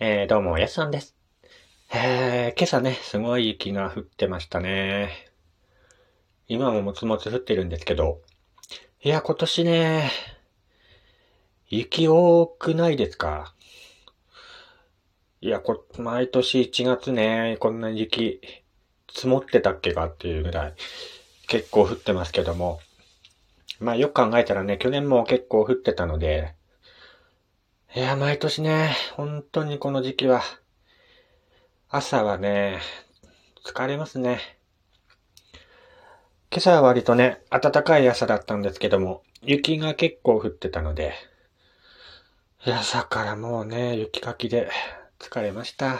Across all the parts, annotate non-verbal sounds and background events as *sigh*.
えー、どうも、やすさんです。えー、今朝ね、すごい雪が降ってましたね。今ももつもつ降ってるんですけど、いや、今年ね、雪多くないですか？いや、こ、毎年1月ね、こんな雪積もってたっけかっていうぐらい結構降ってますけども。まあよく考えたらね、去年も結構降ってたので、いや、毎年ね、本当にこの時期は、朝はね、疲れますね。今朝は割とね、暖かい朝だったんですけども、雪が結構降ってたので、朝からもうね、雪かきで疲れました。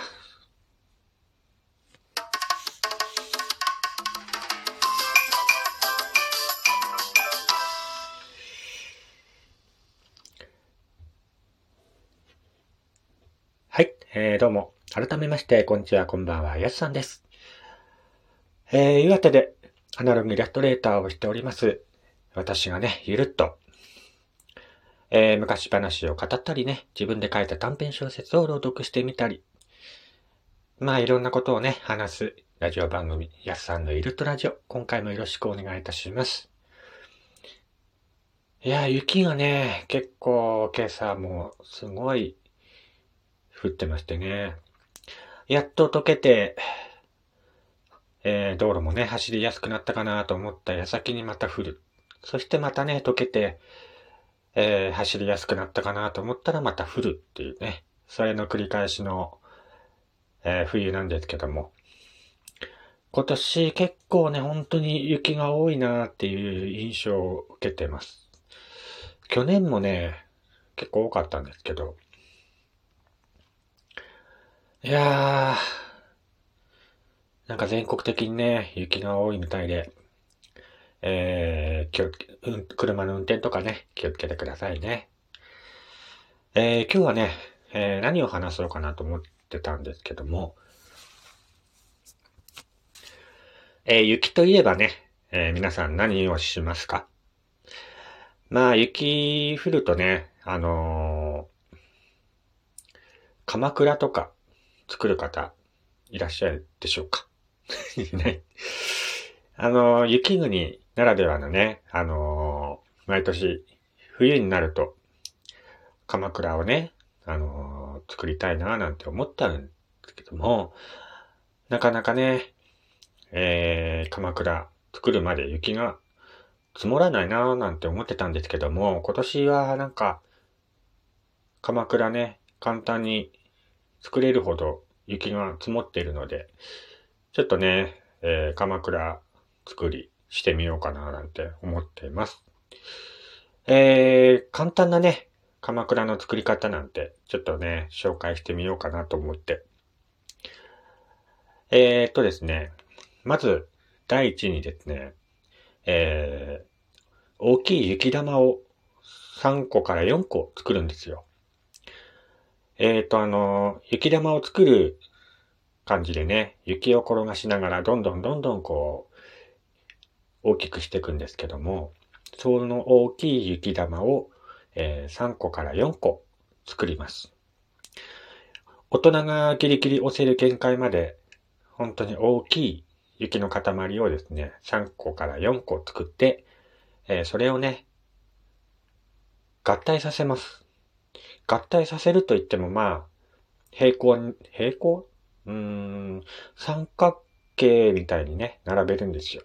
えー、どうも。改めまして、こんにちは、こんばんは、やすさんです。えー、岩手でアナログイラストレーターをしております。私がね、ゆるっと、えー、昔話を語ったりね、自分で書いた短編小説を朗読してみたり、まあいろんなことをね、話すラジオ番組、やすさんのイルトラジオ、今回もよろしくお願いいたします。いや、雪がね、結構今朝もすごい降ってましてね。やっと溶けて、えー、道路もね、走りやすくなったかなと思った矢先にまた降る。そしてまたね、溶けて、えー、走りやすくなったかなと思ったらまた降るっていうね。それの繰り返しの、えー、冬なんですけども。今年結構ね、本当に雪が多いなっていう印象を受けてます。去年もね、結構多かったんですけど、いやー、なんか全国的にね、雪が多いみたいで、えー、気を、うん、車の運転とかね、気をつけてくださいね。えー、今日はね、えー、何を話そうかなと思ってたんですけども、えー、雪といえばね、えー、皆さん何をしますか？まあ、雪降るとね、あのー、鎌倉とか、作る方、いらっしゃるでしょうか？*laughs* ね。あの、雪国ならではのね、あの、毎年、冬になると、鎌倉をね、あの、作りたいなぁなんて思ったんですけども、なかなかね、えー、鎌倉作るまで雪が積もらないなぁなんて思ってたんですけども、今年はなんか、鎌倉ね、簡単に作れるほど雪が積もっているので、ちょっとね、えー、鎌倉作りしてみようかななんて思っています。えー、簡単なね、鎌倉の作り方なんて、ちょっとね、紹介してみようかなと思って。えー、っとですね、まず、第一にですね、えー、大きい雪玉を3個から4個作るんですよ。えっ、ー、と、あの、雪玉を作る感じでね、雪を転がしながらどんどんどんどんこう、大きくしていくんですけども、その大きい雪玉を、えー、3個から4個作ります。大人がギリギリ押せる限界まで、本当に大きい雪の塊をですね、3個から4個作って、えー、それをね、合体させます。合体させると言ってもまあ、平行に、平行？うーん、三角形みたいにね、並べるんですよ。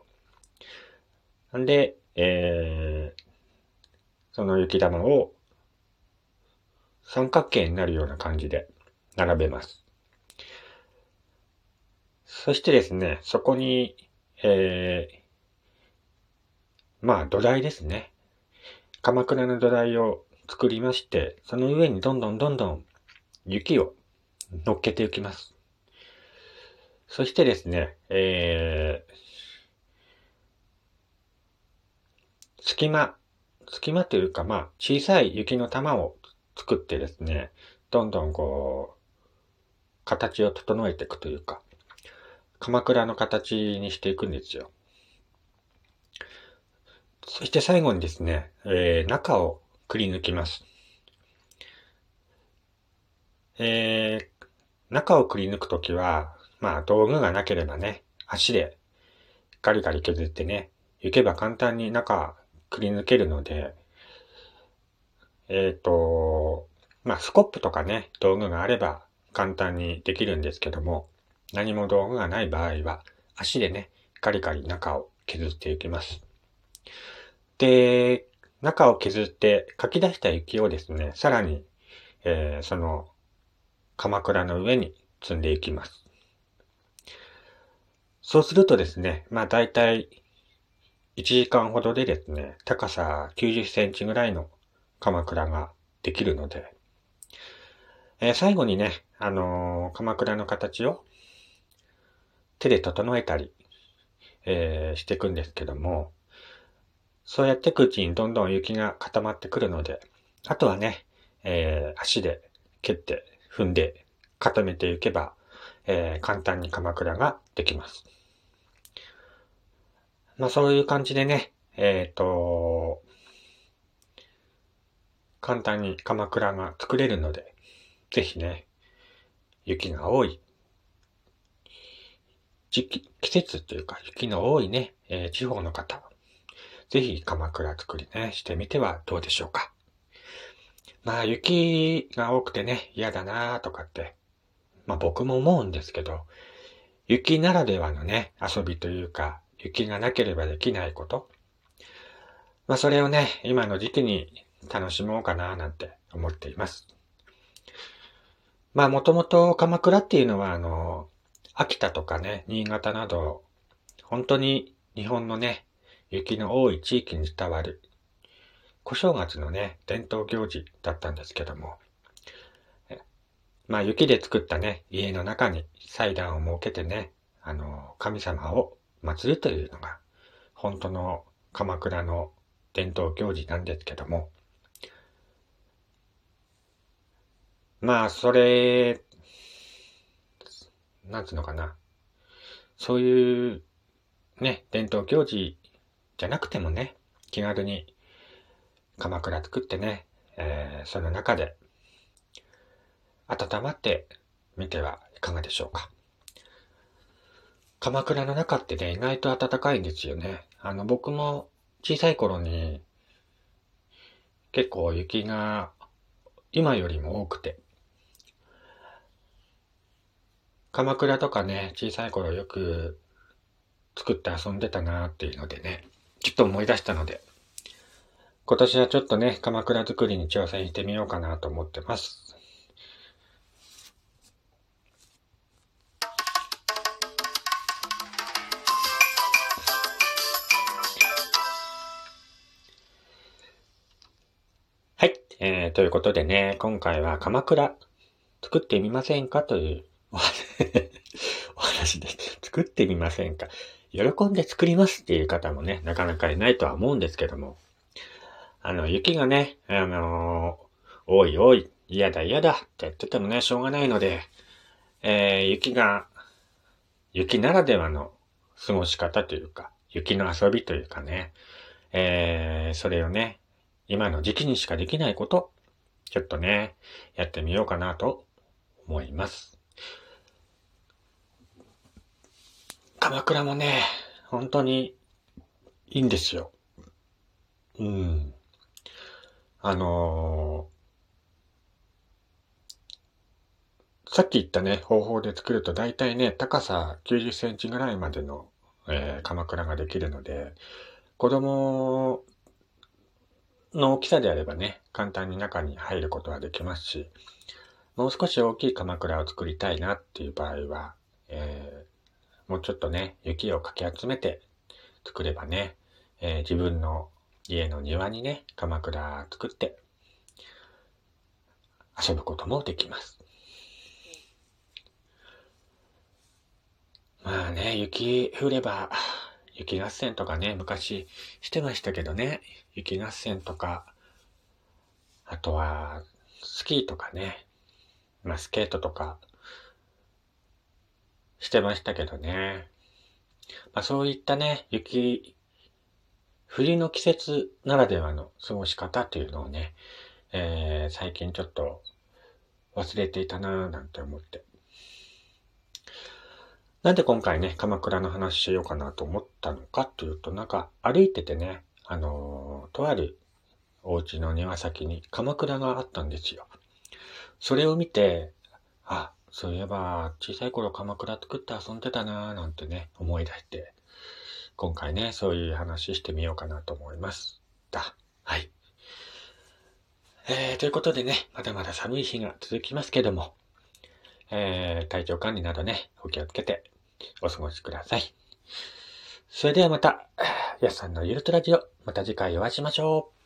んで、えー、その雪玉を三角形になるような感じで並べます。そしてですね、そこに、えー、まあ土台ですね。鎌倉の土台を作りまして、その上にどんどんどんどん雪を乗っけていきます。そしてですね、えー、隙間、隙間というか、まあ、小さい雪の玉を作ってですね、どんどんこう、形を整えていくというか、鎌倉の形にしていくんですよ。そして最後にですね、えー、中をくり抜きます。えー、中をくり抜くときは、まあ道具がなければね、足でガリガリ削ってね、行けば簡単に中くり抜けるので、えっ、ー、と、まあスコップとかね、道具があれば簡単にできるんですけども、何も道具がない場合は、足でね、ガリガリ中を削っていきます。で、中を削って書き出した雪をですね、さらに、えー、その、鎌倉の上に積んでいきます。そうするとですね、まあ大体1時間ほどでですね、高さ90センチぐらいの鎌倉ができるので、えー、最後にね、あのー、鎌倉の形を手で整えたり、えー、していくんですけども、そうやっていくうちにどんどん雪が固まってくるので、あとはね、えー、足で蹴って踏んで固めていけば、えー、簡単に鎌倉ができます。まあそういう感じでね、えっ、ー、と、簡単に鎌倉が作れるので、ぜひね、雪が多い時期、季節というか雪の多いね、えー、地方の方、ぜひ鎌倉作りね、してみてはどうでしょうか。まあ雪が多くてね、嫌だなとかって、まあ僕も思うんですけど、雪ならではのね、遊びというか、雪がなければできないこと。まあそれをね、今の時期に楽しもうかななんて思っています。まあもともと鎌倉っていうのはあの、秋田とかね、新潟など、本当に日本のね、雪の多い地域に伝わる、小正月のね、伝統行事だったんですけども、まあ雪で作ったね、家の中に祭壇を設けてね、あの、神様を祀るというのが、本当の鎌倉の伝統行事なんですけども、まあ、それなんつうのかな。そういう、ね、伝統行事じゃなくてもね、気軽に鎌倉作ってね、えー、その中で温まってみてはいかがでしょうか。鎌倉の中ってね、意外と暖かいんですよね。あの、僕も小さい頃に結構雪が今よりも多くて、鎌倉とかね、小さい頃よく作って遊んでたなっていうのでね、ちょっと思い出したので、今年はちょっとね、鎌倉作りに挑戦してみようかなと思ってます。はい。えー、ということでね、今回は鎌倉作ってみませんかというお話 *laughs* です作ってみませんか喜んで作りますっていう方もね、なかなかいないとは思うんですけども、あの、雪がね、あのー、おいおい、嫌だ嫌だって言っててもね、しょうがないので、えー、雪が、雪ならではの過ごし方というか、雪の遊びというかね、えー、それをね、今の時期にしかできないこと、ちょっとね、やってみようかなと思います。鎌倉もね、本当にいいんですよ。うん。あのー、さっき言ったね、方法で作ると大体ね、高さ90センチぐらいまでの、えー、鎌倉ができるので、子供の大きさであればね、簡単に中に入ることはできますし、もう少し大きい鎌倉を作りたいなっていう場合は、えーもうちょっとね、雪をかき集めて作ればね、えー、自分の家の庭にね、鎌倉作って遊ぶこともできます。まあね、雪降れば、雪合戦とかね、昔してましたけどね、雪合戦とか、あとは、スキーとかね、まあスケートとか、してましたけどね。まあそういったね、雪、冬の季節ならではの過ごし方というのをね、えー、最近ちょっと忘れていたなぁなんて思って。なんで今回ね、鎌倉の話しようかなと思ったのかというと、なんか歩いててね、あのー、とあるお家の庭先に鎌倉があったんですよ。それを見て、あ、そういえば小さい頃鎌倉作って遊んでたなぁなんてね、思い出して、今回ね、そういう話してみようかなと思います。だ。はい。えー、ということでね、まだまだ寒い日が続きますけども、えー、体調管理などね、お気をつけてお過ごしください。それではまた、やすさんのゆるとラジオ、また次回お会いしましょう。